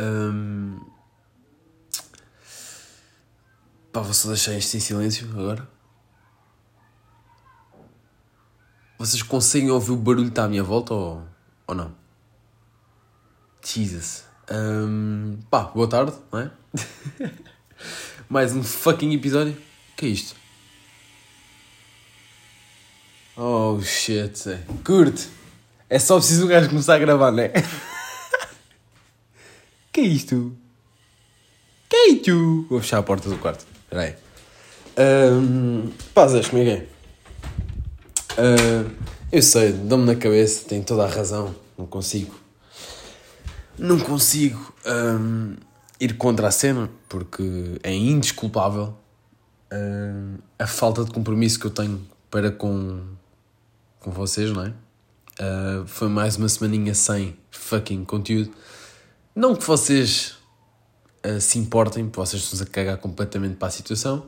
Um... Pá, vou só deixar isto em silêncio agora. Vocês conseguem ouvir o barulho que está à minha volta ou, ou não? Jesus. Um... Pá, boa tarde, não é? Mais um fucking episódio. O que é isto? Oh shit, é. curte. É só preciso o gajo começar a gravar, não é? que é isto? Que é isto? Vou fechar a porta do quarto. Espera aí. Um, Pazas, como é que é? Uh, eu sei, dá-me na cabeça, tenho toda a razão. Não consigo. Não consigo um, ir contra a cena, porque é indesculpável um, a falta de compromisso que eu tenho para com, com vocês, não é? Uh, foi mais uma semaninha sem fucking conteúdo. Não que vocês uh, se importem, vocês estão a cagar completamente para a situação.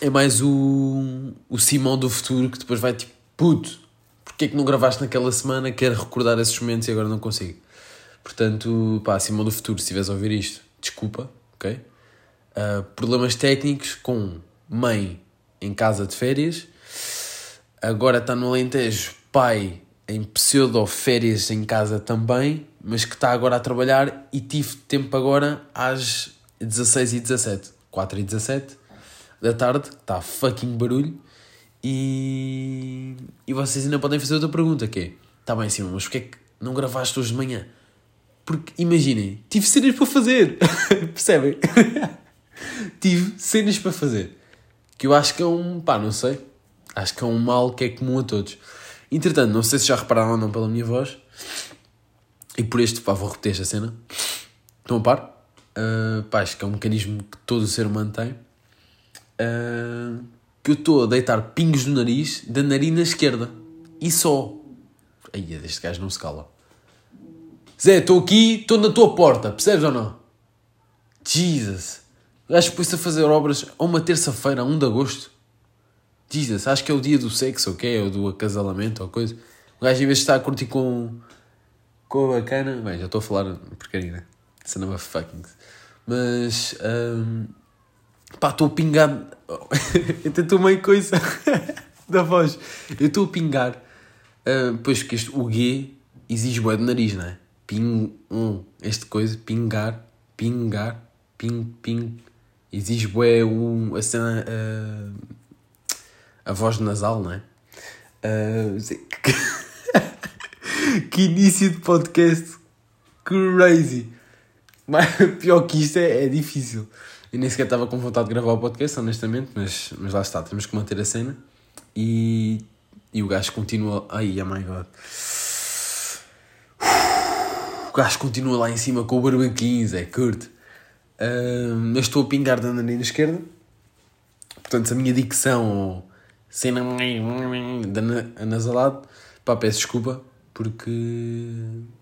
É mais o, o Simão do futuro que depois vai tipo, puto, porque é que não gravaste naquela semana? Quero recordar esses momentos e agora não consigo. Portanto, pá, Simão do futuro, se estiveres a ouvir isto, desculpa, ok? Uh, problemas técnicos com mãe em casa de férias, agora está no Alentejo, pai em pseudo-férias em casa também, mas que está agora a trabalhar e tive tempo agora às 16 e 17 4 e 17 da tarde, está fucking barulho, e, e vocês ainda podem fazer outra pergunta, que é, está bem Simão, mas porquê é que não gravaste hoje de manhã? Porque, imaginem, tive cenas para fazer, percebem? tive cenas para fazer, que eu acho que é um, pá, não sei, acho que é um mal que é comum a todos. Entretanto, não sei se já repararam ou não pela minha voz, e por este, pá, vou repetir esta cena. Estão a par? Uh, pá, acho que é um mecanismo que todo o ser humano tem. Uh, que eu estou a deitar pingos no nariz da narina esquerda. E só. Aí, este gajo não se cala. Zé, estou aqui, estou na tua porta, percebes ou não? Jesus. O gajo pôs-se a fazer obras a uma terça-feira, a 1 de agosto. Jesus, acho que é o dia do sexo, ok? Ou do acasalamento, ou coisa. O gajo, em vez de estar a curtir com, com a bacana. Bem, já estou a falar porcaria, né? Cinema fucking. Mas. Um, pá, estou a pingar. eu estou meio coisa da voz. Eu estou a pingar. Uh, pois que este, o G exige bué de nariz, não é? Ping. Um, este coisa, pingar, pingar, ping, ping. Exige bué um, a cena. Uh, a voz nasal, não é? Uh, que início de podcast crazy. Mas pior que isto é, é difícil. Eu nem sequer estava com vontade de gravar o podcast, honestamente, mas, mas lá está, temos que manter a cena. E, e o gajo continua. Ai, oh my god. O gajo continua lá em cima com o barbequinho, é curto. Uh, mas estou a pingar da narina esquerda. Portanto, se a minha dicção cena anasalado, pá, peço desculpa porque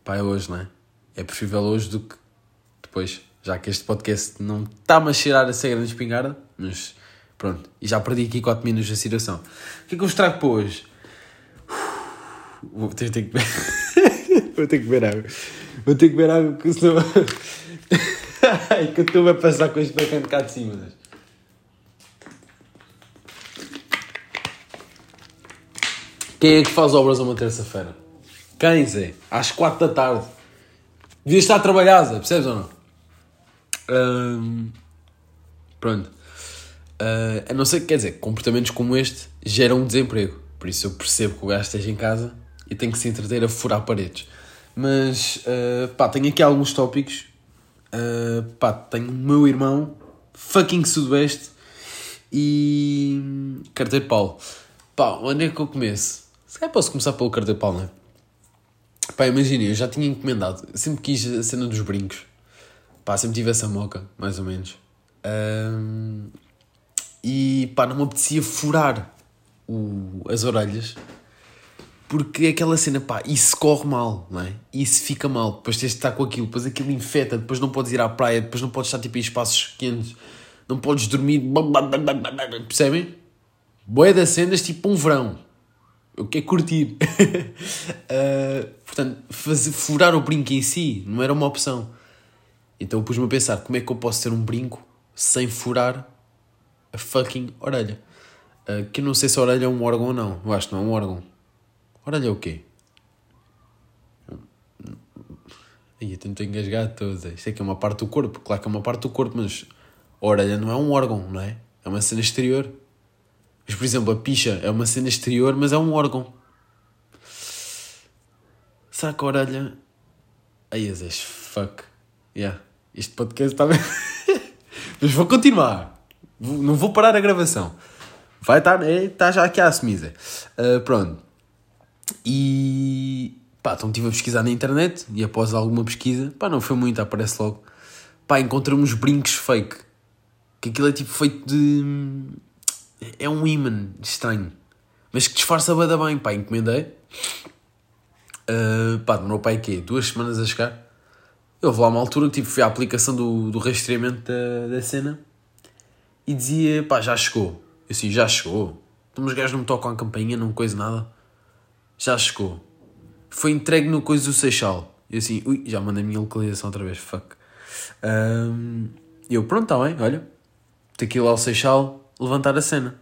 pá, é hoje, não é? É preferível hoje do que depois, já que este podcast não está-me a cheirar a ser grande espingarda, mas pronto, e já perdi aqui 4 minutos da situação. O que é que eu vos trago para hoje? Vou ter, ter que beber. Vou ter que beber água. Vou ter que beber água, porque senão. Ai, que eu estou a passar com este bacana cá de cima. Mas... Quem é que faz obras uma terça-feira? Quem, Zé? Às quatro da tarde. Devia estar a trabalhar, Zé, percebes ou não? Um, pronto. Uh, a não ser que, quer dizer, comportamentos como este geram um desemprego. Por isso eu percebo que o gajo esteja em casa e tem que se entreter a furar paredes. Mas, uh, pá, tenho aqui alguns tópicos. Uh, pá, tenho o meu irmão, fucking Sudoeste e Carteiro Paulo. Pá, onde é que eu começo? Se calhar posso começar pelo cartão pau, não é? Pá, imagina, eu já tinha encomendado, sempre quis a cena dos brincos. Pá, sempre tive essa moca, mais ou menos. Um, e pá, não me apetecia furar o, as orelhas porque é aquela cena, pá, isso corre mal, não é? Isso fica mal, depois tens de estar com aquilo, depois aquilo infeta, depois não podes ir à praia, depois não podes estar tipo em espaços quentes, não podes dormir, percebem? Boé das cenas tipo um verão eu quero curtir. uh, portanto, fazer, furar o brinco em si não era uma opção. Então pus-me a pensar como é que eu posso ter um brinco sem furar a fucking orelha. Uh, que eu não sei se a orelha é um órgão ou não. Eu acho que não é um órgão. Orelha é o quê? Aí eu tento engasgar todos. Isto é que é uma parte do corpo. Claro que é uma parte do corpo, mas a orelha não é um órgão, não é? É uma cena exterior. Mas, por exemplo, a picha é uma cena exterior, mas é um órgão. Será que a orelha. Aí, és fuck. Yeah. Este podcast está bem. mas vou continuar. Não vou parar a gravação. Vai estar. É, está já aqui a assumida. Uh, pronto. E. Pá, então estive a pesquisar na internet e após alguma pesquisa, pá, não foi muito, aparece logo. Pá, encontramos brincos fake. Que aquilo é tipo feito de. É um imã estranho. Mas que disfarça bada bem, pá, encomendei. Uh, pá, demorou pai quê? Duas semanas a chegar. Eu vou lá uma altura, tipo, fui à aplicação do, do rastreamento da, da cena e dizia, pá, já chegou. Eu assim, já chegou. Então os gajos não me tocam a campainha, não coisa nada. Já chegou. Foi entregue no coisa do Seixal. Eu assim, ui, já mandei a minha localização outra vez, fuck. Um, eu, pronto, está bem, olha. Daqui lá ao Seixal, levantar a cena.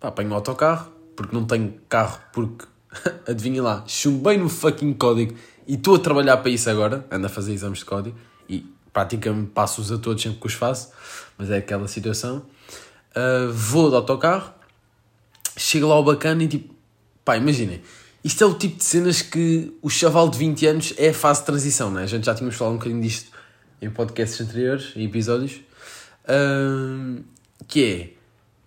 Pá, apanho o autocarro, porque não tenho carro, porque, adivinha lá, chumbei no fucking código e estou a trabalhar para isso agora, ando a fazer exames de código e praticamente passo-os a todos sempre que os faço, mas é aquela situação. Uh, vou de autocarro, chego lá ao bacana e tipo, pá, imaginem, isto é o tipo de cenas que o chaval de 20 anos é a fase de transição, né? A gente já tínhamos falado um bocadinho disto em podcasts anteriores, em episódios, uh, que é,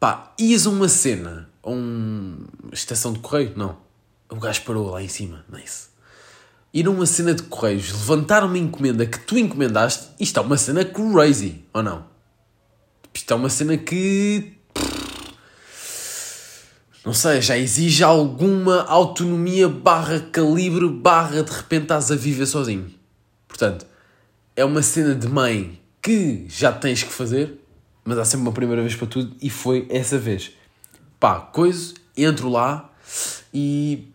pá, ias a uma cena, a uma estação de correio, não, o gajo parou lá em cima, nice ir a uma cena de correios, levantar uma encomenda que tu encomendaste, isto é uma cena crazy, ou não? Isto é uma cena que. Não sei, já exige alguma autonomia barra calibre barra de repente estás a viver sozinho. Portanto, é uma cena de mãe que já tens que fazer, mas há sempre uma primeira vez para tudo e foi essa vez. Pá, coisa, entro lá e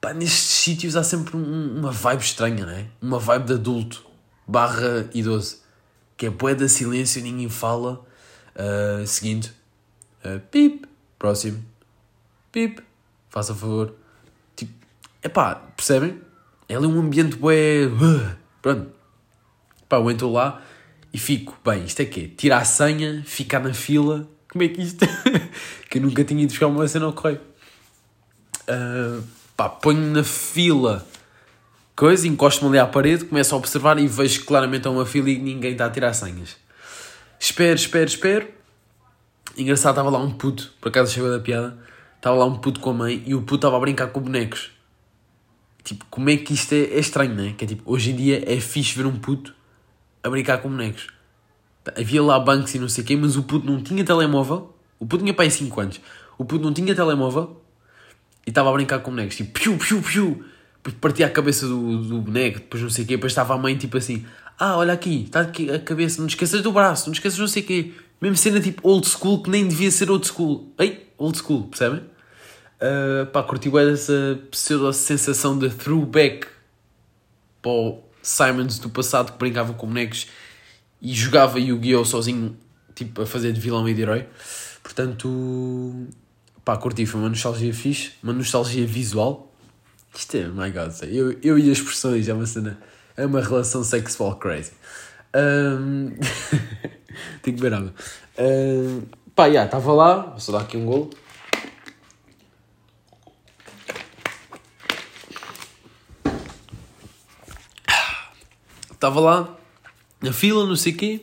pá, nestes sítios há sempre um, uma vibe estranha, não é? Uma vibe de adulto barra idoso. Que é poeda silêncio, ninguém fala. Uh, seguinte. Uh, pip. Próximo. Pip. Faça favor. Tipo, é pá, percebem? É ali um ambiente bué... Uh, pronto. Pá, eu entro lá e fico, bem, isto é quê? Tirar a senha, ficar na fila. Como é que isto... que eu nunca tinha ido buscar uma cena ao correio. Uh, pá, ponho na fila coisa, encosto-me ali à parede, começo a observar e vejo que claramente é uma fila e ninguém está a tirar senhas. Espero, espero, espero. Engraçado, estava lá um puto, por acaso chegou da piada, estava lá um puto com a mãe e o puto estava a brincar com bonecos. Tipo, como é que isto é, é estranho, não é? Que é tipo, hoje em dia é fixe ver um puto a brincar com bonecos. Havia lá bancos e não sei o quê, mas o puto não tinha telemóvel. O puto tinha pai 5 anos. O puto não tinha telemóvel e estava a brincar com bonecos, tipo, piu, piu, piu, partia a cabeça do, do boneco, depois não sei o quê, depois estava a mãe, tipo assim, ah, olha aqui, está aqui a cabeça, não esqueças do braço, não esqueças não sei o quê. Mesmo cena tipo old school, que nem devia ser old school. Ei, old school, percebem? Uh, pá, curti bem essa pseudo-sensação de throwback para o Simons do passado que brincava com bonecos e jogava Yu-Gi-Oh! sozinho, tipo, a fazer de vilão e de herói. Portanto, Pá, curti, foi uma nostalgia fixe, uma nostalgia visual. Isto é, my god, eu, eu e as expressões, é uma cena, é uma relação sexual crazy. Um... Tenho que ver água. Um... Pá, já, yeah, estava lá, vou só dar aqui um golo. Estava lá, na fila, não sei o quê.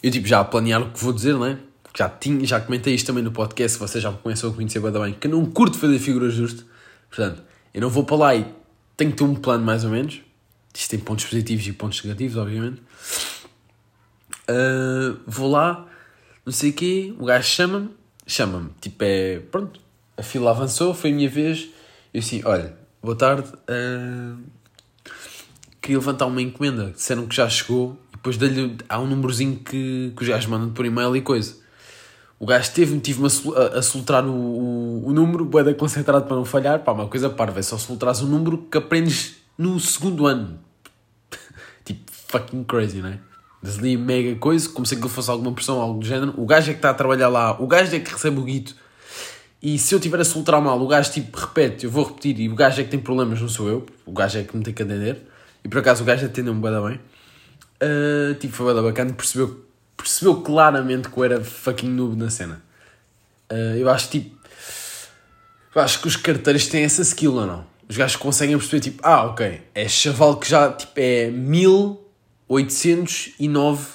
Eu, tipo, já a planear o que vou dizer, não é? já, tinha, já comentei isto também no podcast, vocês já me começam a conhecer bem, que eu não curto fazer figuras justo. Portanto, eu não vou para lá e tenho que ter um plano mais ou menos. Isto tem pontos positivos e pontos negativos, obviamente. Uh, vou lá, não sei o quê, o gajo chama-me, chama-me, tipo é, pronto, a fila avançou, foi a minha vez, eu assim, olha, boa tarde, uh, queria levantar uma encomenda, disseram que já chegou, e depois dei-lhe, há um númerozinho que, que os gajos mandam por e-mail e coisa. O gajo teve, tive-me a, a soltar o, o, o número, boeda concentrado para não falhar. Pá, uma coisa parva, é só soltares um número que aprendes no segundo ano. tipo, fucking crazy, não é? Desli mega coisa, como se aquilo fosse alguma pressão, algo do género. O gajo é que está a trabalhar lá, o gajo é que recebe o guito. E se eu tiver a soltar mal, o gajo tipo repete, eu vou repetir, e o gajo é que tem problemas, não sou eu. O gajo é que me tem que atender. E por acaso o gajo atendeu-me bem bem. Uh, tipo, foi bem bacana, percebeu, percebeu claramente que eu era fucking noob na cena. Uh, eu acho tipo. Eu acho que os carteiros têm essa skill ou não? Os gajos conseguem perceber tipo, ah, ok, é chaval que já tipo, é 1809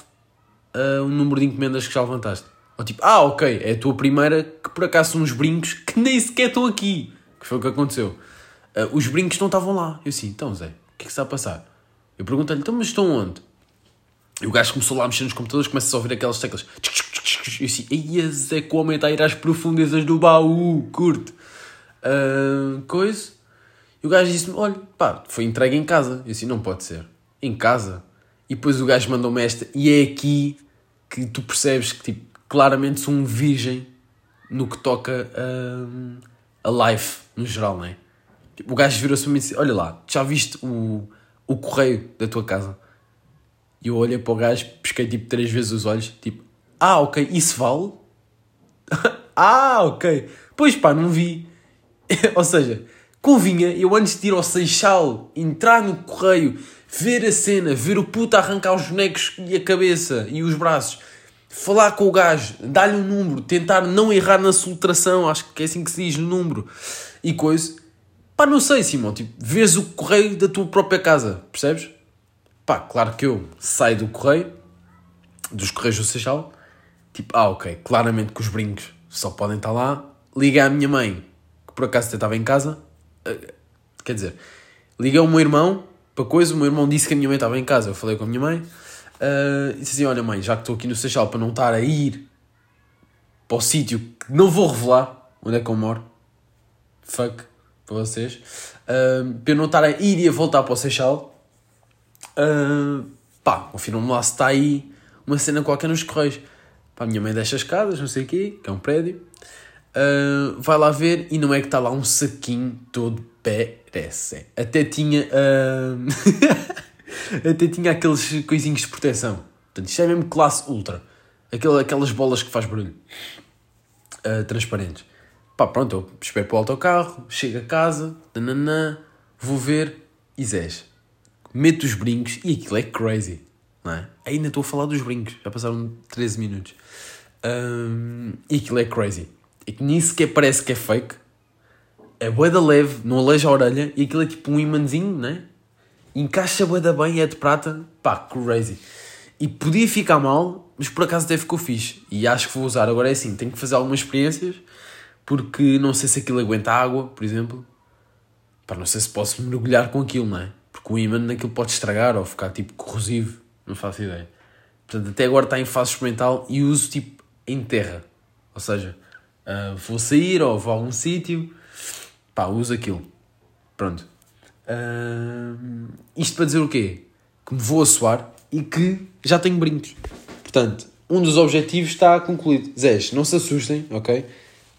uh, o número de encomendas que já levantaste. Ou tipo, ah, ok, é a tua primeira que por acaso são uns brincos que nem sequer estão aqui. Que foi o que aconteceu. Uh, os brincos não estavam lá. Eu assim, então Zé, que é que está a passar? Eu perguntei-lhe, então mas estão onde? E o gajo começou lá a mexer nos computadores, começa a ouvir aquelas teclas. Eu assim, ei Zé, que o homem está a ir às profundezas do baú, curte. Uh, coisa. E o gajo disse-me, olha, pá, foi entregue em casa. Eu assim, não pode ser. Em casa? E depois o gajo mandou-me esta, e é aqui que tu percebes que, tipo, claramente sou um virgem no que toca a, a life, no geral, não é? Tipo, o gajo virou-se para mim e disse: Olha lá, já viste o, o correio da tua casa? E eu olhei para o gajo, pesquei tipo três vezes os olhos, tipo: Ah, ok, isso vale? ah, ok. Pois pá, não vi. Ou seja, convinha eu antes de ir ao Seixal, entrar no correio, ver a cena, ver o puto arrancar os bonecos e a cabeça e os braços falar com o gajo, dar-lhe um número, tentar não errar na soltração, acho que é assim que se diz, no número, e coisa. Pá, não sei, Simão, tipo, vês o correio da tua própria casa, percebes? Pá, claro que eu saio do correio, dos correios do Seixal, tipo, ah, ok, claramente que os brincos só podem estar lá, liga à minha mãe, que por acaso até estava em casa, uh, quer dizer, liguei ao meu irmão, para coisa, o meu irmão disse que a minha mãe estava em casa, eu falei com a minha mãe, Uh, e disse assim: Olha, mãe, já que estou aqui no Seixal para não estar a ir para o sítio que não vou revelar onde é que eu moro, fuck para vocês, para eu não estar a ir e a voltar para o Seixal, pá, confirma-me lá se está aí uma cena qualquer nos correios. Pá, a minha mãe deixa as casas, não sei o quê, que é um prédio, uh, vai lá ver e não é que está lá um saquinho todo perece. Até tinha. Uh... Até tinha aqueles coisinhos de proteção. Portanto, isto é mesmo classe ultra. Aquela, aquelas bolas que faz barulho. Uh, transparentes. Pá, pronto, eu espero para o autocarro, chego a casa, tananã, vou ver e zés. Meto os brincos e aquilo é crazy. Não é? Ainda estou a falar dos brincos, já passaram 13 minutos. Um, e aquilo é crazy. E que nem sequer parece que é fake. É bué da leve, não aleija a orelha e aquilo é tipo um imãzinho, não é? encaixa bué da bem, é de prata, pá, crazy. E podia ficar mal, mas por acaso até ficou fixe. E acho que vou usar. Agora é assim, tenho que fazer algumas experiências, porque não sei se aquilo aguenta água, por exemplo. Pá, não sei se posso mergulhar com aquilo, não é? Porque o imã naquilo pode estragar ou ficar tipo corrosivo, não faço ideia. Portanto, até agora está em fase experimental e uso tipo em terra. Ou seja, uh, vou sair ou vou a algum sítio, pá, uso aquilo. Pronto. Uh, isto para dizer o quê? Que me vou assoar e que já tenho brincos. Portanto, um dos objetivos está concluído. Zés, não se assustem, ok?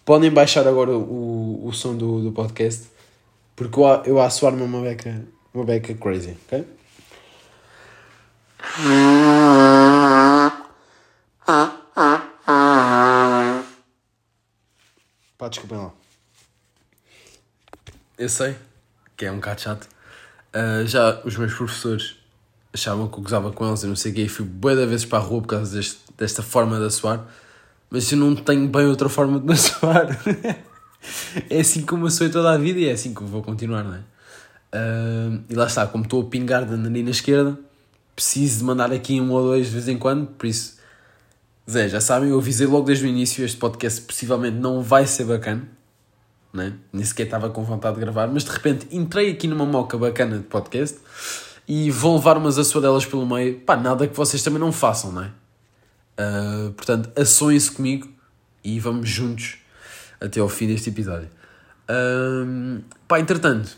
Podem baixar agora o, o som do, do podcast, porque eu, eu a assoar-me uma beca, uma beca crazy, ok? Pá, desculpem lá. Eu sei que é um bocado chato. Uh, já os meus professores achavam que eu gozava com eles e não sei o quê, e fui da vezes para a rua por causa deste, desta forma de assoar, mas eu não tenho bem outra forma de me assoar. é assim como eu sou toda a vida e é assim que eu vou continuar, não é? Uh, e lá está, como estou a pingar da narina esquerda, preciso de mandar aqui um ou dois de vez em quando, por isso, Zé, já sabem, eu avisei logo desde o início, este podcast possivelmente não vai ser bacana, né? nem sequer estava com vontade de gravar, mas de repente entrei aqui numa moca bacana de podcast e vou levar umas assoadelas pelo meio. Pá, nada que vocês também não façam, não é? Uh, portanto, ações comigo e vamos juntos até ao fim deste episódio. Uh, pá, entretanto,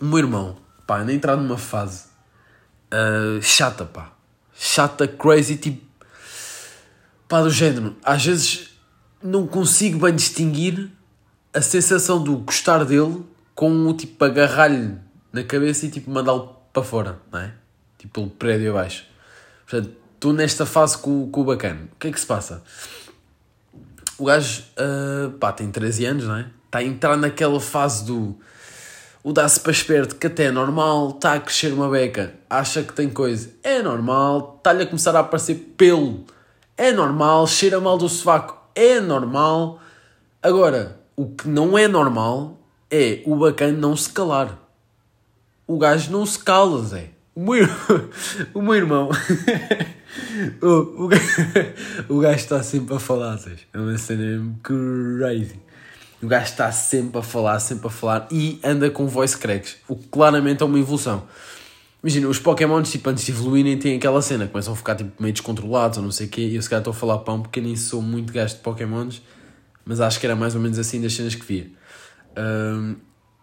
o meu irmão, pá, anda a entrar numa fase uh, chata, pá. Chata, crazy, tipo. pá, do género. Às vezes não consigo bem distinguir a sensação do gostar dele com o tipo agarrar-lhe na cabeça e tipo mandá-lo para fora, não é? Tipo pelo prédio abaixo. Portanto, estou nesta fase com, com o bacana. O que é que se passa? O gajo, uh, pá, tem 13 anos, não é? Está a entrar naquela fase do. O dá-se para esperto, que até é normal, está a crescer uma beca, acha que tem coisa. É normal, está-lhe a começar a aparecer pelo. É normal, cheira mal do sovaco. É normal. Agora, o que não é normal é o bacana não se calar. O gajo não se cala, Zé. O meu, o meu irmão. o, o, o gajo está sempre a falar, Zé. É uma cena crazy. O gajo está sempre a falar, sempre a falar e anda com voice cracks, o que claramente é uma evolução. Imagina, os Pokémons, tipo, antes de evoluírem, têm aquela cena, começam a ficar tipo, meio descontrolados ou não sei o quê, e eu se calhar estou a falar pão porque nem sou muito gajo de Pokémons, mas acho que era mais ou menos assim das cenas que via. Um,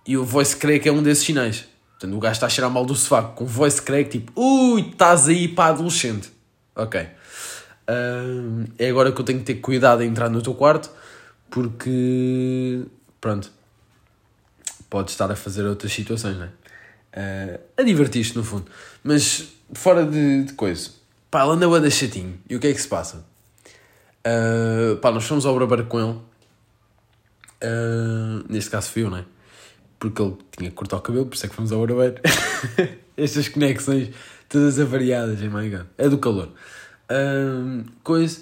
e o voice crack é um desses sinais. Portanto, o gajo está a cheirar mal do sovaco com voice crack, tipo, ui, estás aí para adolescente. Ok. Um, é agora que eu tenho que ter cuidado a entrar no teu quarto porque, pronto, pode estar a fazer outras situações, não é? Uh, a divertir-te no fundo. Mas fora de, de coisa, pá, ele anda a chatinho. E o que é que se passa? Uh, pá, nós fomos ao barbeiro com ele. Uh, neste caso fui eu, não é? Porque ele tinha que cortar o cabelo, por isso é que fomos ao barbeiro. Estas conexões todas avariadas, oh my god. É do calor. Uh, coisa.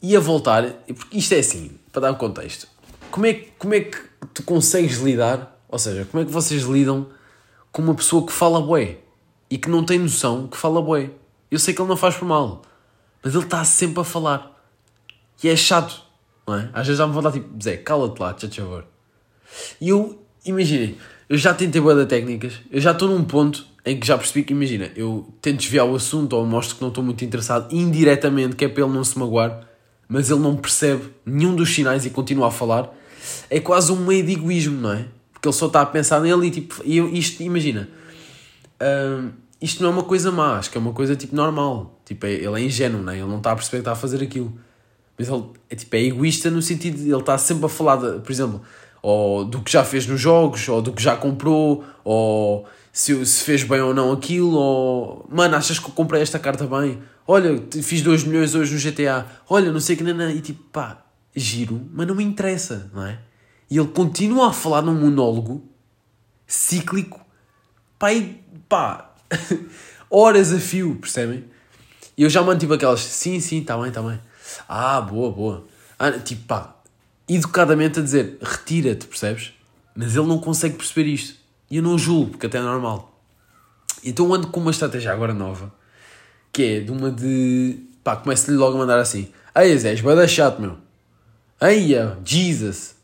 E a voltar, porque isto é assim, para dar um contexto. Como é, como é que tu consegues lidar, ou seja, como é que vocês lidam com uma pessoa que fala bué e que não tem noção que fala bué? Eu sei que ele não faz por mal, mas ele está sempre a falar. E é chato, não é? Às vezes já me vão dar tipo, Zé, cala-te lá, tchau, favor. E eu, imaginem, eu já tentei boa de técnicas, eu já estou num ponto em que já percebi que, imagina, eu tento desviar o assunto ou mostro que não estou muito interessado indiretamente, que é para ele não se magoar mas ele não percebe nenhum dos sinais e continua a falar, é quase um meio de egoísmo, não é? Porque ele só está a pensar nele e tipo, e isto, imagina, uh, isto não é uma coisa má, acho que é uma coisa tipo normal, tipo, é, ele é ingênuo, não é? Ele não está a perceber que está a fazer aquilo, mas ele é, tipo, é egoísta no sentido de ele está sempre a falar, de, por exemplo, ou do que já fez nos jogos, ou do que já comprou, ou se, se fez bem ou não aquilo, ou mano, achas que eu comprei esta carta bem? Olha, fiz 2 milhões hoje no GTA, olha, não sei que, não. e tipo, pá, giro, mas não me interessa, não é? E ele continua a falar num monólogo cíclico, pá, e pá, horas a fio, percebem? E eu já mantive aquelas, sim, sim, está bem, está bem. Ah, boa, boa. Ah, tipo, pá, educadamente a dizer, retira-te, percebes? Mas ele não consegue perceber isto. E eu não julgo, porque até é normal. Então ando com uma estratégia agora nova, que é de uma de. pá, começo-lhe logo a mandar assim: Ei Zé, vai dar chato, meu. Ei, Jesus.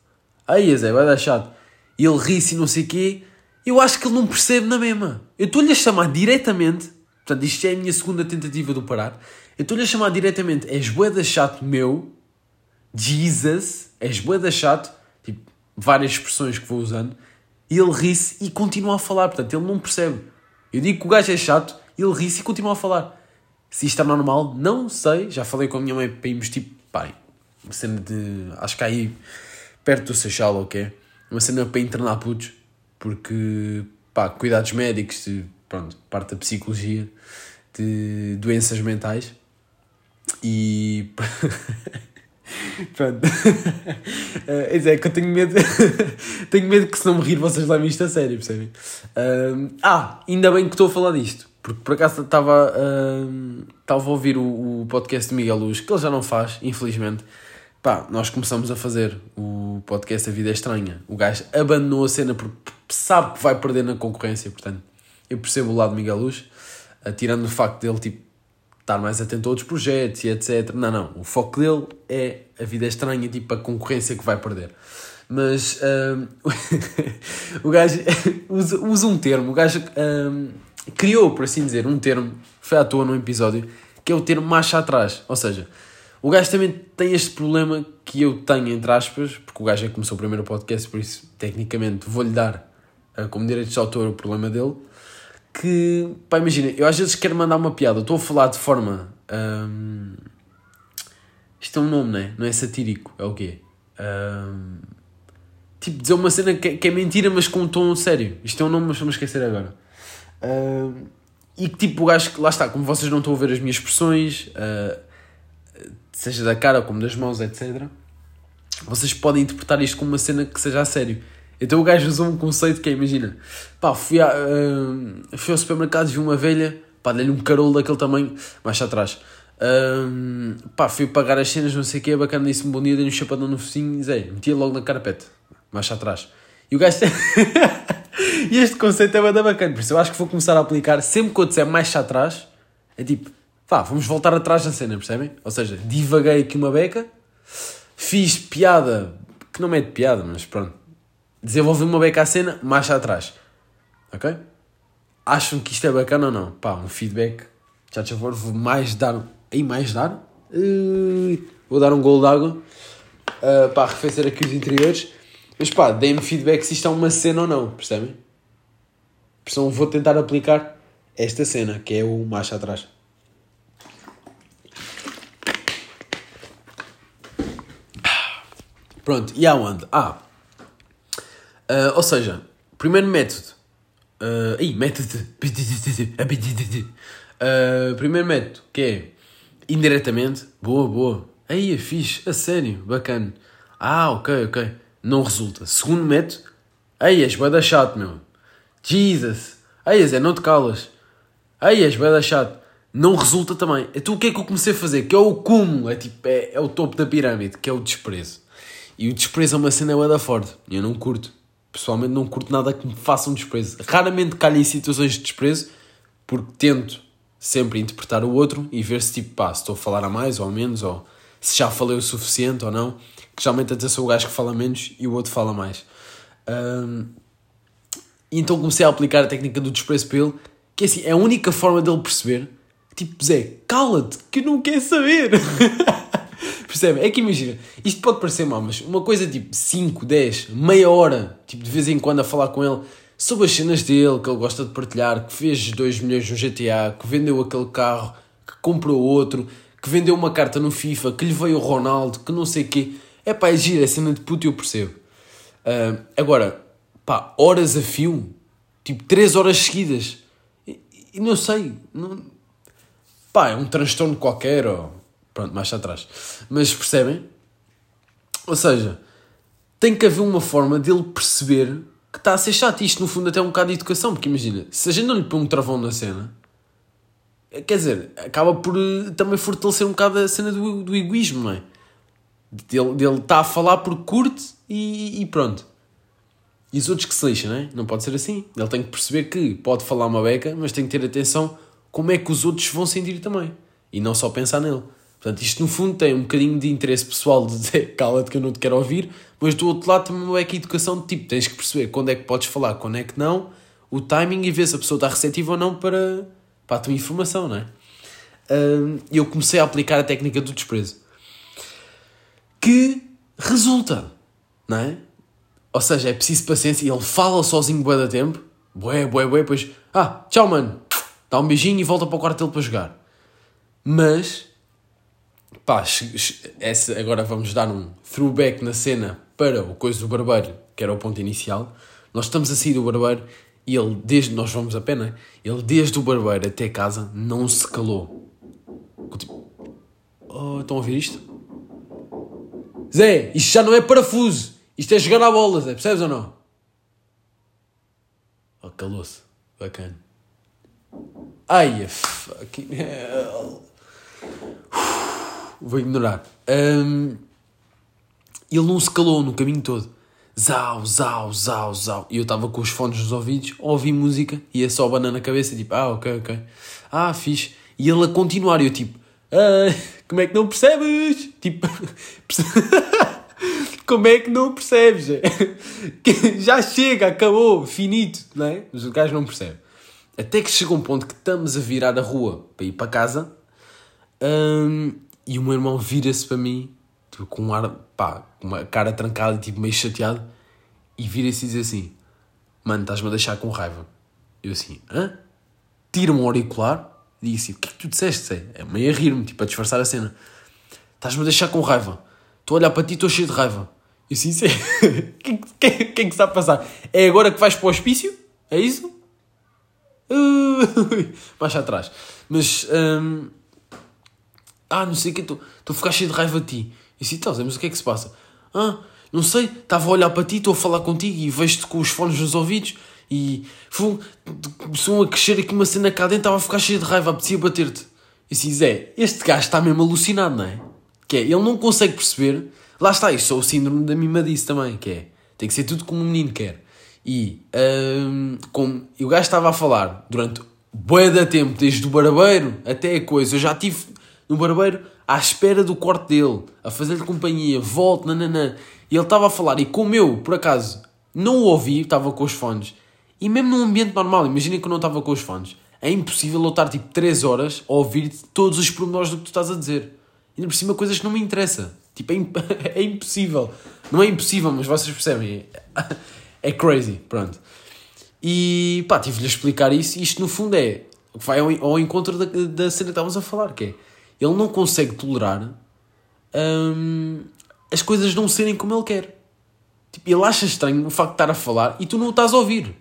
Ei Zé, vai dar chato. E ele ri-se e não sei o quê. Eu acho que ele não percebe na mesma. Eu estou-lhe a chamar diretamente, portanto, isto é a minha segunda tentativa de o parar. Eu estou-lhe a chamar diretamente: És boeda chato, meu. Jesus. És boeda chato. Tipo, várias expressões que vou usando e ele ri-se e continua a falar. Portanto, ele não percebe. Eu digo que o gajo é chato, ele ri-se e continua a falar. Se isto é normal, não sei. Já falei com a minha mãe para irmos tipo, pai, uma cena de. Acho que aí perto do Seixal ou okay? Uma cena para internar putos, porque, pá, cuidados médicos, de, pronto, parte da psicologia, de doenças mentais. E. Pronto. uh, é que eu tenho medo. tenho medo que se não me rir vocês levem isto a sério, percebem? Uh, ah, ainda bem que estou a falar disto. Porque por acaso estava uh, a ouvir o, o, podcast de Miguel Luz, que ele já não faz, infelizmente. Pá, nós começamos a fazer o podcast A Vida é Estranha. O gajo abandonou a cena porque sabe que vai perder na concorrência, portanto, eu percebo o lado de Miguel Luz, uh, tirando o facto dele, tipo, estar mais atento a outros projetos e etc. Não, não. O foco dele é a vida estranha, tipo a concorrência que vai perder. Mas um, o gajo usa, usa, um termo, o gajo um, criou, por assim dizer, um termo, foi à toa num episódio, que é o termo marcha atrás. Ou seja, o gajo também tem este problema que eu tenho, entre aspas, porque o gajo é que começou o primeiro podcast, por isso, tecnicamente, vou-lhe dar, uh, como direitos de autor, o problema dele que, pá, imagina, eu às vezes quero mandar uma piada, estou a falar de forma. Hum, isto é um nome, não é? Não é satírico, é o quê? Hum, tipo, dizer uma cena que, que, é mentira, mas com um tom sério. Isto é um nome, mas vou-me esquecer agora. Hum, e que tipo o gajo que lá está, como vocês não estão a ver as minhas expressões, uh, seja da cara como das mãos, etc., vocês podem interpretar isto como uma cena que seja a sério. Então o gajo usou um conceito que é, imagina, pá, fui, a, uh, fui ao supermercado vi uma velha, pá, dei-lhe um carolo daquele tamanho, mais atrás. Um, pá, fui pagar as cenas, não sei o que, bacana, disse-me bom dia, dei-lhe um chapadão no focinho Zé, metia logo na carpete, mais atrás. E o gajo. e este conceito é bem bacana, por isso eu acho que vou começar a aplicar sempre que eu disser mais atrás, é tipo, pá, vamos voltar atrás na cena, percebem? Ou seja, divaguei aqui uma beca, fiz piada, que não é de piada, mas pronto, desenvolvi uma beca à cena, mais atrás, ok? Acham que isto é bacana ou não? Pá, um feedback, já te favor, vou mais dar, aí mais dar, uh, vou dar um gol d'água uh, para arrefecer aqui os interiores. Mas pá, deem-me feedback se isto é uma cena ou não, percebem? Então vou tentar aplicar esta cena, que é o marcha atrás. Pronto, e aonde? Ah, uh, ou seja, primeiro método. Uh, ih, método. Uh, primeiro método, que é indiretamente. Boa, boa. Aí, é fixe, a sério, bacana. Ah, ok, ok. Não resulta. Segundo método, aí és bué da chato, meu. Jesus. Aí Zé, não te calas. Aí és bué da chato. Não resulta também. Então o que é que eu comecei a fazer? Que é o cúmulo, é tipo, é, é o topo da pirâmide, que é o desprezo. E o desprezo é uma cena da forte. Eu não curto. Pessoalmente não curto nada que me façam desprezo. Raramente calho em situações de desprezo, porque tento sempre interpretar o outro e ver se tipo, pá, se estou a falar a mais ou a menos, ou se já falei o suficiente ou não geralmente até sou o gajo que fala menos e o outro fala mais. Um, e então comecei a aplicar a técnica do desprezo pelo, que é assim, é a única forma dele perceber, tipo, Zé, cala-te, que não quero saber. Percebe? É que imagina, isto pode parecer mal, mas uma coisa tipo 5, 10, meia hora, tipo de vez em quando a falar com ele sobre as cenas dele, que ele gosta de partilhar, que fez 2 milhões no GTA, que vendeu aquele carro, que comprou outro, que vendeu uma carta no FIFA, que lhe veio o Ronaldo, que não sei o quê. É pá, é giro, é cena de puto eu percebo. Uh, agora, pá, horas a fio, tipo 3 horas seguidas, e, e não sei, não, pá, é um transtorno qualquer, ou pronto, mais atrás. Mas percebem? Ou seja, tem que haver uma forma dele perceber que está a ser chato. Isto, no fundo, até é um bocado de educação, porque imagina, se a gente não lhe põe um travão na cena, quer dizer, acaba por eh, também fortalecer um bocado a cena do, do egoísmo, não é? Dele, dele está a falar porque curte e, e, pronto. E os outros que se lixam, não é? Não pode ser assim. Ele tem que perceber que pode falar uma beca, mas tem que ter atenção como é que os outros vão sentir também. E não só pensar nele. Portanto, isto no fundo tem um bocadinho de interesse pessoal de dizer cala-te que eu não te quero ouvir, mas do outro lado também uma beca educação de tipo, tens que perceber quando é que podes falar, quando é que não, o timing e ver se a pessoa está receptiva ou não para, para a tua informação, não é? E eu comecei a aplicar a técnica do desprezo que resulta, não é? Ou seja, é preciso paciência e ele fala sozinho bué da tempo, bué, bué, bué, depois, ah, tchau mano, dá um beijinho e volta para o quarto dele para jogar. Mas, pá, essa, agora vamos dar um throwback na cena para o coisa do barbeiro, que era o ponto inicial. Nós estamos a sair do barbeiro e ele, desde, nós vamos a pena, ele desde o barbeiro até casa não se calou. Tipo, oh, estão a ouvir isto? Zé, isto já não é parafuso. Isto é jogar à bola, Zé. Percebes ou não? Oh, calou-se. Bacana. Ai, fucking hell. Vou ignorar. Um, ele não se calou no caminho todo. Zau, zau, zau, zau. E eu estava com os fones nos ouvidos, ouvi música e é só abanando na cabeça, tipo, ah, ok, ok. Ah, fixe. E ele a continuar, e eu tipo, ah, como é que não percebes? Tipo, como é que não percebes? Já chega, acabou, finito, não é? Mas o gajo não percebe. Até que chega um ponto que estamos a virar a rua para ir para casa um, e o meu irmão vira-se para mim tipo, com um ar, pá, uma cara trancada, tipo meio chateado, e vira-se e diz assim: Mano, estás-me a deixar com raiva. Eu assim, hã? Tira-me um auricular disse: O que é que tu disseste? Sei? É meio a rir-me, tipo, a disfarçar a cena. Estás-me a deixar com raiva. Estou a olhar para ti e estou cheio de raiva. Eu sim, sei. O que, que, que é está a passar? É agora que vais para o hospício? É isso? Ui, mais atrás. Mas, hum, ah, não sei o que, estou a ficar cheio de raiva de ti. E disse, então, mas o que é que se passa? Ah, não sei, estava a olhar para ti, estou a falar contigo e vejo-te com os fones nos ouvidos e começou a crescer aqui uma cena cá dentro, estava a ficar cheio de raiva, apetecia bater-te. E assim, Zé, este gajo está mesmo alucinado, não é? Que é, ele não consegue perceber, lá está, isso é o síndrome da mimadice também, que é, tem que ser tudo como o menino quer. E, um, como, o gajo estava a falar durante bué da tempo, desde o barbeiro até a coisa, eu já estive no barbeiro à espera do corte dele, a fazer-lhe companhia, volto, nananã. E ele estava a falar, e como eu, por acaso, não o ouvi, estava com os fones, e mesmo num ambiente normal, imaginem que eu não estava com os fones, é impossível eu estar tipo 3 horas a ouvir todos os pormenores do que tu estás a dizer. E ainda por cima coisas que não me interessam. Tipo, é, imp é impossível. Não é impossível, mas vocês percebem. É, crazy, pronto. E pá, tive-lhe a explicar isso, isto no fundo é vai ao, ao encontro da, da cena que estávamos a falar, que é ele não consegue tolerar hum, as coisas não serem como ele quer. Tipo, ele acha estranho o facto de estar a falar e tu não o estás a ouvir.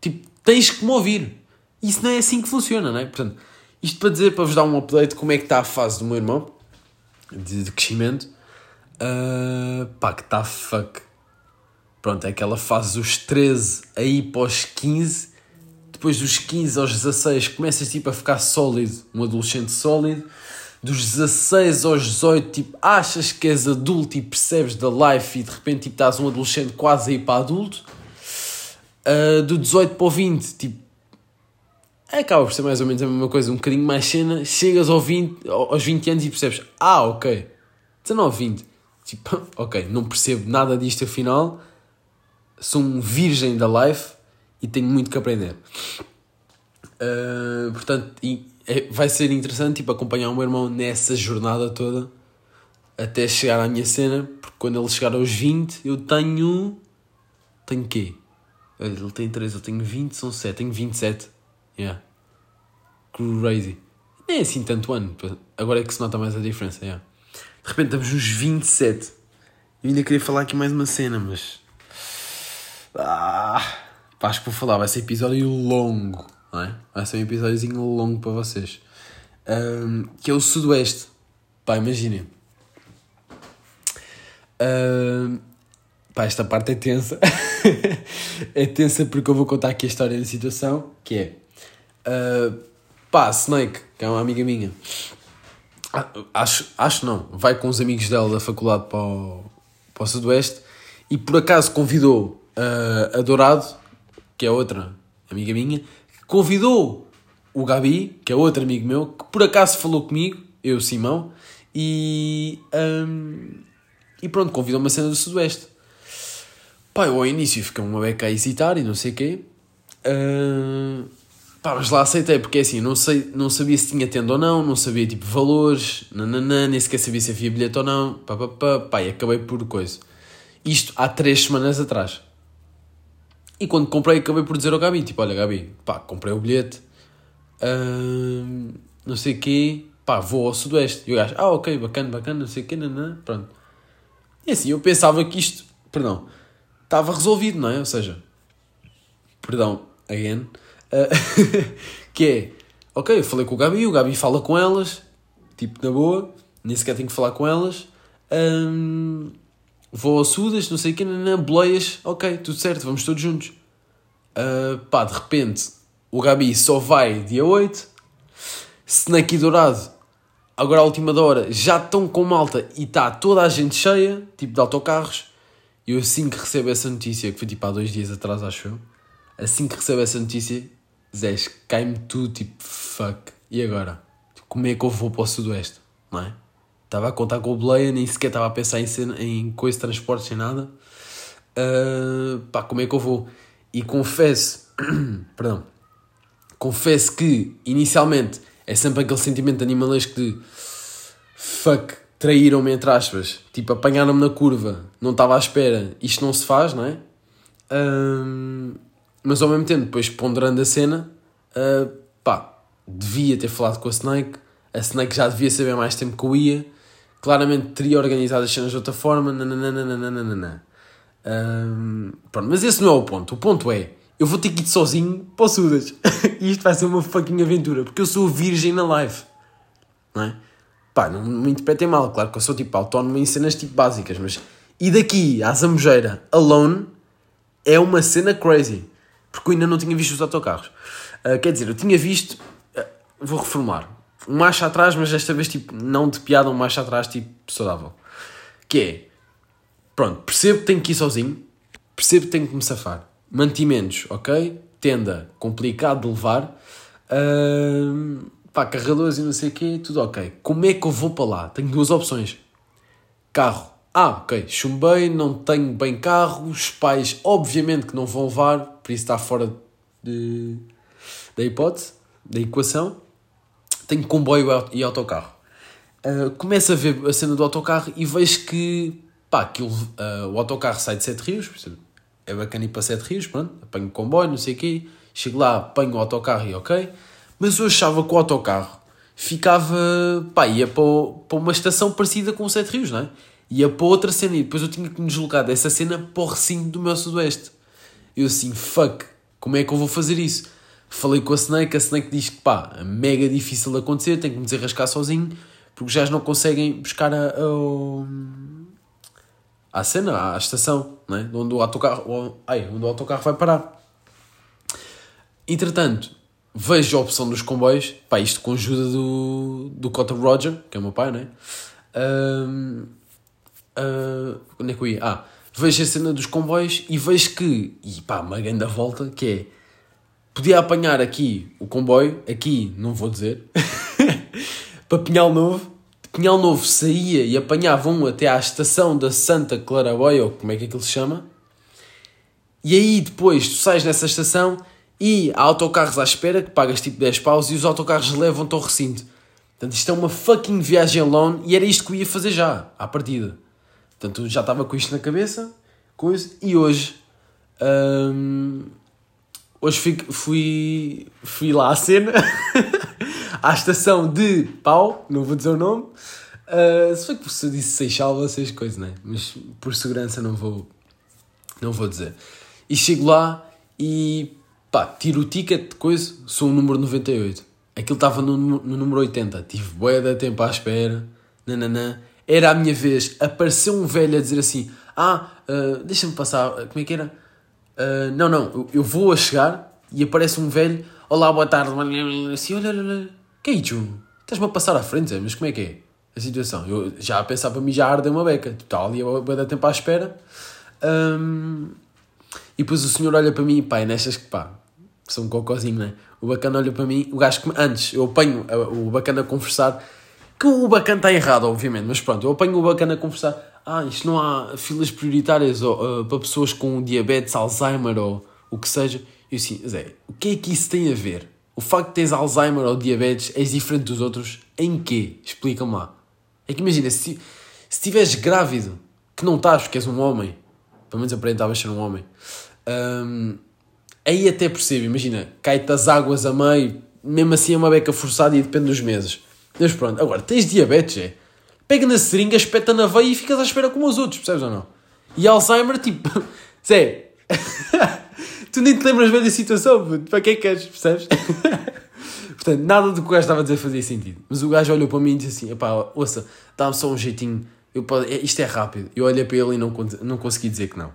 Tipo, tens que me ouvir. Isso não é assim que funciona, não é? Portanto, isto para dizer, para vos dar um update como é que está a fase do meu irmão de, de crescimento. Uh, pá, que está fuck. Pronto, é aquela fase dos 13 aí para os 15. Depois dos 15 aos 16 começas tipo a ficar sólido, um adolescente sólido dos 16 aos 18, tipo, achas que és adulto e percebes da life e de repente tipo, estás um adolescente quase a ir para adulto. Uh, do 18 para o 20, tipo, acaba por ser mais ou menos a mesma coisa, um bocadinho mais cena. Chegas ao 20, aos 20 anos e percebes, ah, ok, 19, 20, tipo, ok, não percebo nada disto afinal, sou um virgem da life e tenho muito que aprender. Uh, portanto, e, é, vai ser interessante tipo, acompanhar o meu irmão nessa jornada toda até chegar à minha cena, porque quando ele chegar aos 20, eu tenho. Tenho quê? Ele tem 3, eu tenho 20, são 7, tenho 27. Yeah. Crazy. Nem é assim tanto ano, agora é que se nota mais a diferença. Yeah. De repente estamos nos 27. Eu ainda queria falar aqui mais uma cena, mas. Ah, acho que vou falar, vai ser episódio longo não é? Vai ser um episódiozinho longo para vocês. Um, que é o Sudoeste. Pá, imaginem. Um, pá, esta parte é tensa. é tensa porque eu vou contar aqui a história da situação, que é... Uh, pá, Snake, que é uma amiga minha. Ah, acho, acho não. Vai com os amigos dela da faculdade para o, para o Sudoeste e por acaso convidou uh, a Dourado, que é outra amiga minha, convidou o Gabi, que é outro amigo meu, que por acaso falou comigo, eu, Simão, e, um, e pronto, convidou uma cena do Sudoeste. Pá, eu ao início fiquei uma beca a hesitar e não sei o quê. Uh, pá, mas lá aceitei, porque é assim, não, sei, não sabia se tinha tenda ou não, não sabia tipo valores, nananã, nem sequer sabia se havia bilhete ou não, pá, pá, pá, pá, e acabei por coisa. Isto há três semanas atrás. E quando comprei, acabei por dizer ao Gabi: tipo, olha, Gabi, pá, comprei o bilhete, hum, não sei o quê, pá, vou ao Sudoeste. E o gajo: ah, ok, bacana, bacana, não sei o quê, pronto. E assim, eu pensava que isto, perdão, estava resolvido, não é? Ou seja, perdão, again, uh, que é, ok, eu falei com o Gabi, o Gabi fala com elas, tipo, na boa, nem sequer tenho que falar com elas. Um, vou ao Sudas, não sei o que, boleias, ok, tudo certo, vamos todos juntos. Uh, pá, de repente, o Gabi só vai dia 8, Snake e Dourado, agora à última da hora, já estão com malta e está toda a gente cheia, tipo de autocarros. E eu assim que recebo essa notícia, que foi tipo há dois dias atrás, acho eu, assim que recebo essa notícia, Zés, cai-me tudo, tipo, fuck, e agora? Como é que eu vou para o Sudoeste, não é? Estava a contar com o boleia, nem sequer estava a pensar em, em coisa de transporte, sem nada. Uh, pá, como é que eu vou? E confesso, perdão, confesso que inicialmente é sempre aquele sentimento animalesco de fuck, traíram-me entre aspas, tipo apanharam-me na curva, não estava à espera, isto não se faz, não é? Uh, mas ao mesmo tempo, depois ponderando a cena, uh, pá, devia ter falado com a Snake, a Snake já devia saber mais tempo que eu ia claramente teria organizado as cenas de outra forma. Um, pronto, mas esse não é o ponto. O ponto é, eu vou ter que ir sozinho para o Sudas. e isto vai ser uma fucking aventura, porque eu sou virgem na live. Não é? Pá, não me interpretem mal, claro que eu sou tipo autónomo em cenas tipo básicas, mas. E daqui à Zambujeira, alone, é uma cena crazy. Porque eu ainda não tinha visto os autocarros. Uh, quer dizer, eu tinha visto. Uh, vou reformular. Um macho atrás, mas desta vez tipo, não de piada, um macho atrás tipo saudável. Que é. Pronto, percebo que tenho que ir sozinho, percebo que tenho que me safar Mantimentos, ok? Tenda, complicado de levar. Uh, pá, carregadores e não sei o quê, tudo ok. Como é que eu vou para lá? Tenho duas opções. Carro. Ah, ok, chumbei, não tenho bem carro. Os pais, obviamente, que não vão levar, por isso está fora de, da hipótese, da equação. Tenho comboio e autocarro. Uh, começo a ver a cena do autocarro e vejo que pá, aquilo, uh, o autocarro sai de Sete Rios, é bacana ir para Sete Rios, pronto, apanho o comboio, não sei o quê, chego lá, apanho o autocarro e ok, mas eu achava que o autocarro ficava, pá, ia para, para uma estação parecida com o Sete Rios, não é? Ia para outra cena e depois eu tinha que me deslocar dessa cena para o recinto do meu sudoeste. Eu assim, fuck, como é que eu vou fazer isso? Falei com a Snake, a Snake diz que pá, é mega difícil de acontecer, tenho que me desarrascar sozinho, porque já não conseguem buscar a, a à cena, à estação, né? onde, o autocarro, ai, onde o autocarro vai parar. Entretanto, vejo a opção dos comboios, pá, isto com a ajuda do, do Cotton Roger, que é o meu pai, né? Um, uh, onde é que eu ia? Ah, vejo a cena dos comboios e vejo que, e pá, uma grande volta, que é, podia apanhar aqui o comboio, aqui, não vou dizer, para Pinhal Novo, Pinhal Novo saía e apanhava um até à estação da Santa Claraboia, ou como é que aquilo se chama, e aí depois tu sais nessa estação e há autocarros à espera que pagas tipo 10 paus e os autocarros levam-te ao recinto. Portanto, isto é uma fucking viagem alone e era isto que eu ia fazer já, à partida. Portanto, já estava com isto na cabeça, com isso, e hoje. Hum, hoje fui, fui, fui lá à cena. à estação de Pau, não vou dizer o nome. Uh, se foi que se eu disse Seixal, vocês coisas, né? Mas por segurança não vou, não vou dizer. E chego lá e pá, tiro o ticket de coisa, sou o número 98. Aquilo estava no, no número 80. Tive boia de tempo à espera. Nananã. Era a minha vez. Apareceu um velho a dizer assim: Ah, uh, deixa-me passar. Como é que era? Uh, não, não, eu, eu, vou a chegar e aparece um velho. Olá, boa tarde. Assim, olha, olha, olha. Que aí, Jun? Estás-me a passar à frente, Zé? Mas como é que é a situação? Eu já a pensar para mim já arde uma beca. Está ali a dar tempo à espera. Um, e depois o senhor olha para mim, pá, é nestas que pá, sou um cocôzinho, né? O bacana olha para mim, o gajo que antes eu apanho o bacana a conversar, que o bacana está errado, obviamente, mas pronto, eu apanho o bacana a conversar. Ah, isto não há filas prioritárias ou, uh, para pessoas com diabetes, Alzheimer ou o que seja. Eu assim, Zé, o que é que isso tem a ver? O facto de teres Alzheimer ou diabetes és diferente dos outros em quê? Explica-me lá. É que imagina, se, estiveres grávido, que não estás porque és um homem, pelo menos aparentavas ser um homem, hum, aí até percebo, imagina, cai-te as águas a meio, mesmo assim é uma beca forçada e depende dos meses. Mas pronto, agora tens diabetes, é? Pega na seringa, espeta na veia e ficas à espera como os outros, percebes ou não? E Alzheimer, tipo, Zé, tu nem te lembras bem da situação, puto. para que é que queres, percebes? Portanto, nada do que o gajo estava a dizer fazia sentido. Mas o gajo olhou para mim e disse assim: pá, ouça, dá-me só um jeitinho, eu pode... isto é rápido. Eu olhei para ele e não, não consegui dizer que não.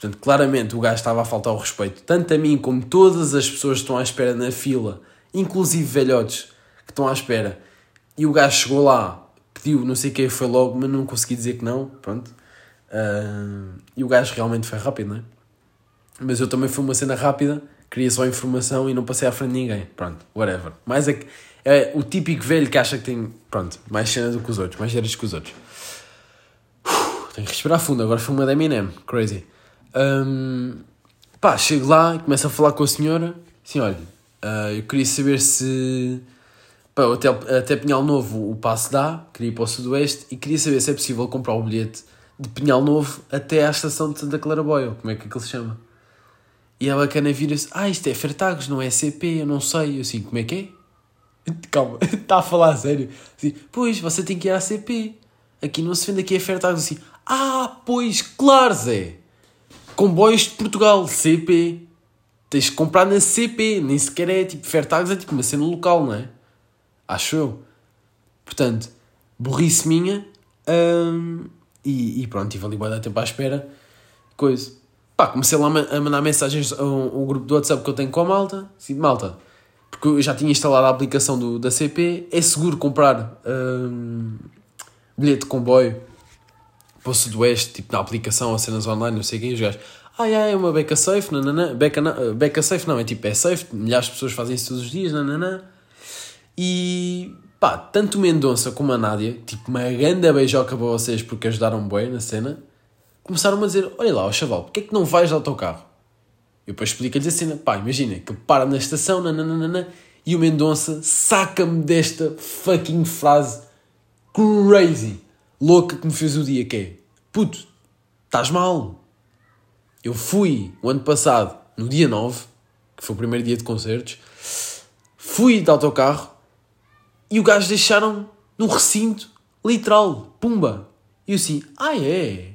Portanto, claramente o gajo estava a faltar o respeito, tanto a mim como todas as pessoas que estão à espera na fila, inclusive velhotes que estão à espera. E o gajo chegou lá, pediu não sei o que, foi logo, mas não consegui dizer que não. Pronto. Uh... e o gajo realmente foi rápido, não é? Mas eu também fui uma cena rápida, queria só informação e não passei à frente de ninguém. Pronto, whatever. Mais é, é o típico velho que acha que tem, pronto, mais cena do que os outros, mais geras que os outros. Uf, tenho que respirar fundo, agora foi uma da Eminem, crazy. Um, pá, chego lá e começo a falar com a senhora, assim, olha, uh, eu queria saber se... Pá, até, até Pinhal Novo o passo dá, queria ir para o Sudoeste e queria saber se é possível comprar o bilhete de Pinhal Novo até à estação de Santa Claraboia, como é que aquilo se chama? E a bacana vira-se: Ah, isto é Fertagos, não é CP, eu não sei. Eu assim: Como é que é? Calma, está a falar a sério. Assim, pois, você tem que ir à CP. Aqui não se vende, aqui é Fertagos. Assim: Ah, pois, claro, Zé. Comboios de Portugal, CP. tens de comprar na CP, nem sequer é tipo Fairtags, é tipo uma cena local, não é? Acho eu. Portanto, burrice minha. hum, e, e pronto, estive ali bem tempo à espera. Coisa. Pá, comecei lá a ma- a mandar mensagens a um, um grupo do WhatsApp que eu tenho com a malta. Assim, malta, porque eu já tinha instalado a aplicação do, da CP. É seguro comprar hum, bilhete de comboio para o Sudoeste, tipo na aplicação ou cenas online, não sei. E os gajos, ah, é, uma beca safe, nananã. Beca, beca safe não, é tipo, é safe, milhares de pessoas fazem isso todos os dias, nananã. E pá, tanto o Mendonça como a Nádia, tipo, uma grande beijoca para vocês porque ajudaram bem na cena, começaram a dizer: Olha lá, ó chaval, porque é que não vais de autocarro? Eu depois explico-lhes a cena, pá, imagina que para na estação, nananana, e o Mendonça saca-me desta fucking frase crazy, louca que me fez o dia, que é puto, estás mal. Eu fui o ano passado, no dia 9, que foi o primeiro dia de concertos, fui de autocarro e o gajo deixaram no recinto, literal, pumba. E eu assim, ah é?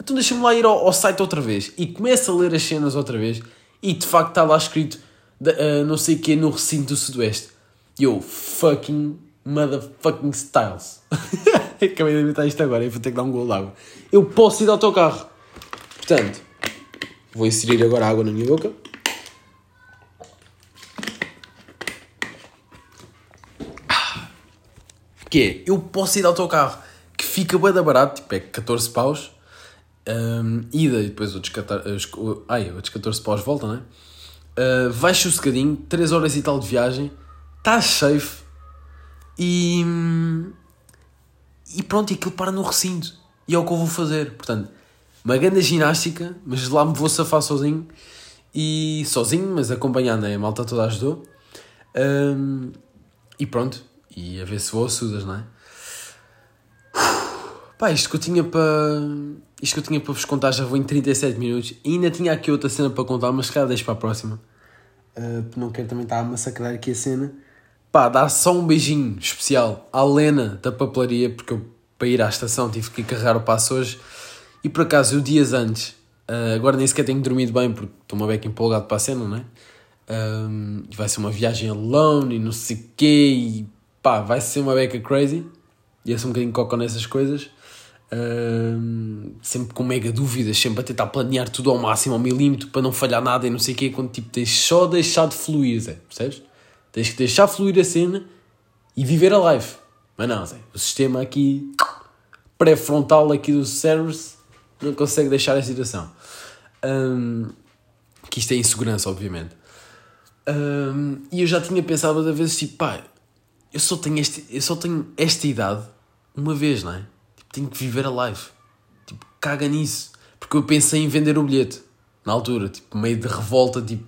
Então deixa-me lá ir ao, ao site outra vez. E começa a ler as cenas outra vez e de facto está lá escrito da- ah, não sei o que no recinto do Sudoeste. E eu, fucking motherfucking styles. Acabei de inventar isto agora e vou ter que dar um gol de água. Eu posso ir de autocarro. Portanto, vou inserir agora água na minha boca. Que é, eu posso ir de autocarro, que fica bem barato, tipo, é 14 paus, hum, ida e depois outros, 14, os- ai, outros 14 paus volta, não é? Uh, vais sossegadinho, 3 horas e tal de viagem, estás safe e, e pronto, e aquilo para no recinto. E é o que eu vou fazer. Portanto, uma grande ginástica, mas lá me vou safar sozinho. E sozinho, mas acompanhando, né? a malta toda ajudou. Hum, e pronto, e a ver se vou sudas, não é? Pá, isto que eu tinha para. Isto que eu tinha para vos contar já vou em 37 minutos. E ainda tinha aqui outra cena para contar, mas se calhar deixo para a próxima. Uh, não quero também estar a massacrar aqui a cena. Pá, dar só um beijinho especial à Lena da papelaria, porque eu para ir à estação tive que carregar o passo hoje. E por acaso, eu dias antes, uh, agora nem sequer tenho dormido bem porque estou uma beca empolgado para a cena, não é? Um, e vai ser uma viagem alone e não sei o quê, e pá, vai ser uma beca crazy. E eu sou um bocadinho coco nessas coisas. Sempre com mega dúvidas, sempre a tentar planear tudo ao máximo, ao milímetro, para não falhar nada e não sei o quê, quando tipo tens só deixar de fluir, Zé, percebes? Tens que deixar fluir a cena e viver a live. Mas não, Zé, o sistema aqui pré-frontal aqui do cérebros não consegue deixar a situação. Um, que isto é insegurança, obviamente. Um, e eu já tinha pensado da vez tipo, pá, eu só tenho, este, eu só tenho esta idade uma vez, não é? Tipo, tenho que viver a live. Tipo, caga nisso. Porque eu pensei em vender o bilhete na altura, tipo, meio de revolta, tipo,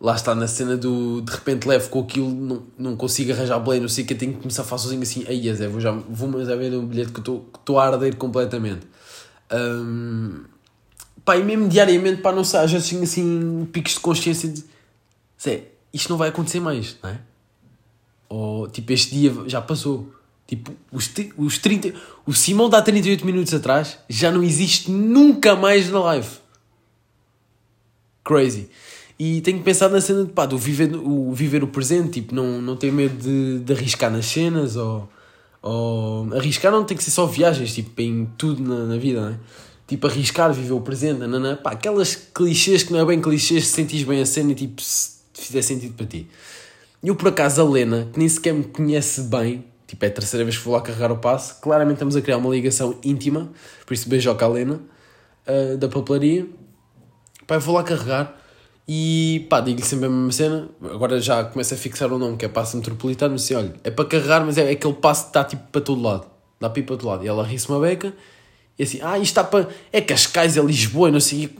lá está na cena do de repente levo com aquilo, não, não consigo arranjar play, não sei o que, tenho que começar a fazer sozinho assim, aí Zé, vou já vou a ver o bilhete que estou a arder completamente. Um, pá, e mesmo diariamente, pá, não sei, às vezes tenho assim picos de consciência de Zé, isto não vai acontecer mais, não é? Ou tipo, este dia já passou. Tipo, os, os 30. O Simão dá 38 minutos atrás já não existe nunca mais na live. Crazy. E tenho pensado na cena de pá, do viver o, viver o presente, tipo, não, não ter medo de, de arriscar nas cenas ou, ou. Arriscar não tem que ser só viagens, tipo, em tudo na, na vida, não é? Tipo, arriscar, viver o presente, nanana, pá, aquelas clichês que não é bem clichês, se sentires bem a cena e tipo, se fizer sentido para ti. Eu, por acaso, a Lena, que nem sequer me conhece bem, tipo, é a terceira vez que vou lá carregar o passo, claramente estamos a criar uma ligação íntima, por isso beijoca a Lena, ah, da papelaria. Pá, eu vou lá carregar e pá, digo-lhe sempre a mesma cena. Agora já começo a fixar o nome, que é passo metropolitano. Assim, olha, é para carregar, mas é aquele passo que está tipo para todo lado, dá para ir para todo lado. E ela ri-se uma beca e assim, ah, isto está para. É Cascais, é Lisboa, e não sei.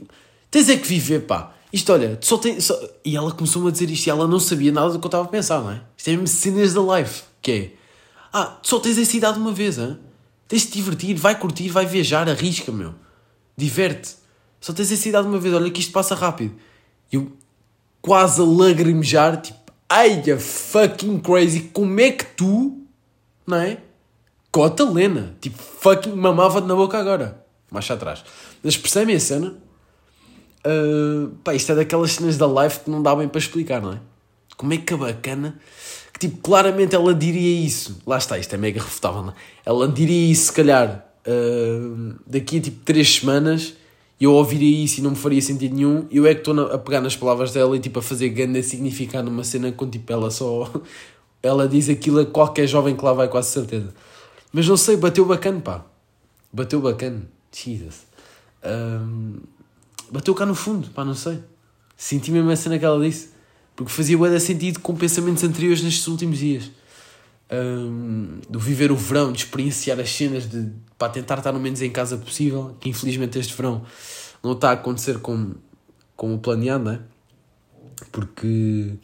Tens é que viver, pá. Isto, olha, só tem. Só... E ela começou-me a dizer isto e ela não sabia nada do que eu estava a pensar, não é? Isto é mesmo cenas da life, que é. Ah, só tens essa idade uma vez, hein? Tens de te divertir, vai curtir, vai viajar, arrisca, meu. Diverte. Só tens essa idade uma vez, olha que isto passa rápido. E eu quase a lagrimejar, tipo, ai, fucking crazy, como é que tu, não é? Cota Lena, tipo, fucking mamava-te na boca agora. Mais atrás. Mas percebem a cena? Uh, pá, isto é daquelas cenas da live que não dá bem para explicar, não é? Como é que a bacana. Que tipo, claramente ela diria isso. Lá está, isto é mega refutável, não é? Ela diria isso, se calhar, uh, daqui a tipo 3 semanas. Eu ouviria isso e não me faria sentido nenhum. Eu é que estou a pegar nas palavras dela e tipo a fazer grande significado numa cena com tipo ela só. Ela diz aquilo a qualquer jovem que lá vai, quase certeza. Mas não sei, bateu bacana, pá. Bateu bacana. Jesus. Um, bateu cá no fundo, pá, não sei. Senti mesmo a cena que ela disse. Porque fazia bué sentido com pensamentos anteriores nestes últimos dias. Um, do viver o verão, de experienciar as cenas, de para tentar estar no menos em casa possível, que infelizmente este verão não está a acontecer como, como planeado, não é? Porque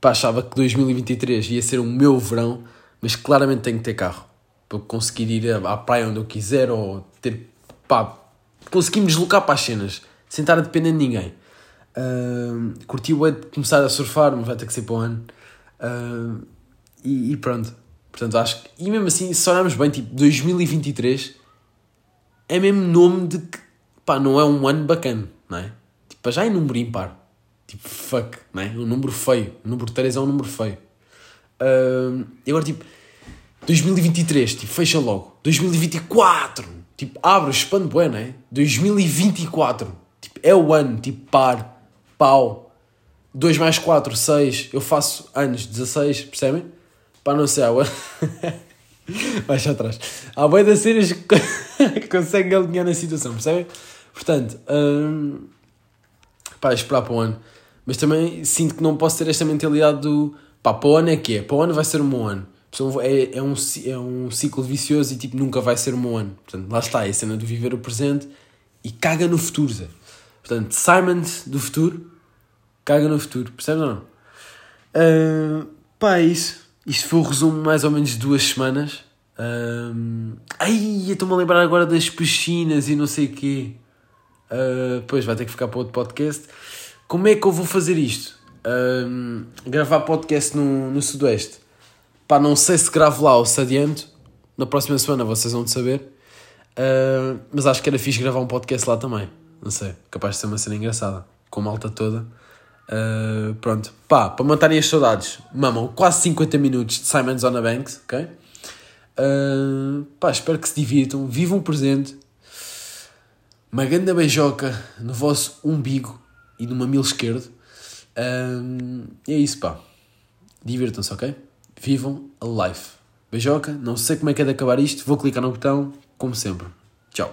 pá, achava que 2023 ia ser o meu verão, mas claramente tenho que ter carro para conseguir ir à praia onde eu quiser ou ter pá, conseguir me deslocar para as cenas sem estar a depender de ninguém. Uh, curti o de começar a surfar, mas vai ter que ser para o ano. Uh, e, e, pronto. Portanto, acho que. E mesmo assim, se olharmos bem, tipo, 2023 é mesmo nome de que. pá, não é um ano bacana, não é? Tipo, já é número ímpar. Tipo, fuck, não é? Um número feio. O número 3 é um número feio. Uh, e agora, tipo, 2023, tipo, fecha logo. 2024, tipo, abre, expande, não é? 2024, tipo, é o ano, tipo, par, pau. 2 mais 4, 6. Eu faço anos, 16, percebem? Pá, não sei, água. Baixa atrás. Há bem das cenas que conseguem alinhar na situação, percebem? Portanto, hum, pá, esperar para o ano. Mas também sinto que não posso ter esta mentalidade do pá, para o ano é que é, para o ano vai ser um bom ano. É, é, um, é um ciclo vicioso e tipo nunca vai ser um bom ano. Portanto, lá está, é a cena de viver o presente e caga no futuro, Zé. Portanto, Simon do futuro, caga no futuro, percebes ou não? Uh, pá, é isso. Isto foi o resumo mais ou menos de duas semanas. Um, ai, estou-me a lembrar agora das piscinas e não sei o quê. Uh, pois vai ter que ficar para outro podcast. Como é que eu vou fazer isto? Gravar podcast no, no Sudoeste. Pá, não sei se gravo lá ou se adianto. Na próxima semana vocês vão saber. Uh, mas acho que era fixe gravar um podcast lá também. Não sei, capaz de ser uma cena engraçada. Com a malta toda. Uh, pronto. Pá, para matarem as saudades, mamam quase 50 minutos de Simons on the Banks, ok? Uh, pá, espero que se divirtam, vivam o presente. Uma grande beijoca no vosso umbigo e no mamilo esquerdo. E é isso, pá. Divirtam-se, ok? Vivam a life. Beijoca, não sei como é que é de acabar isto, vou clicar no botão, como sempre. Tchau.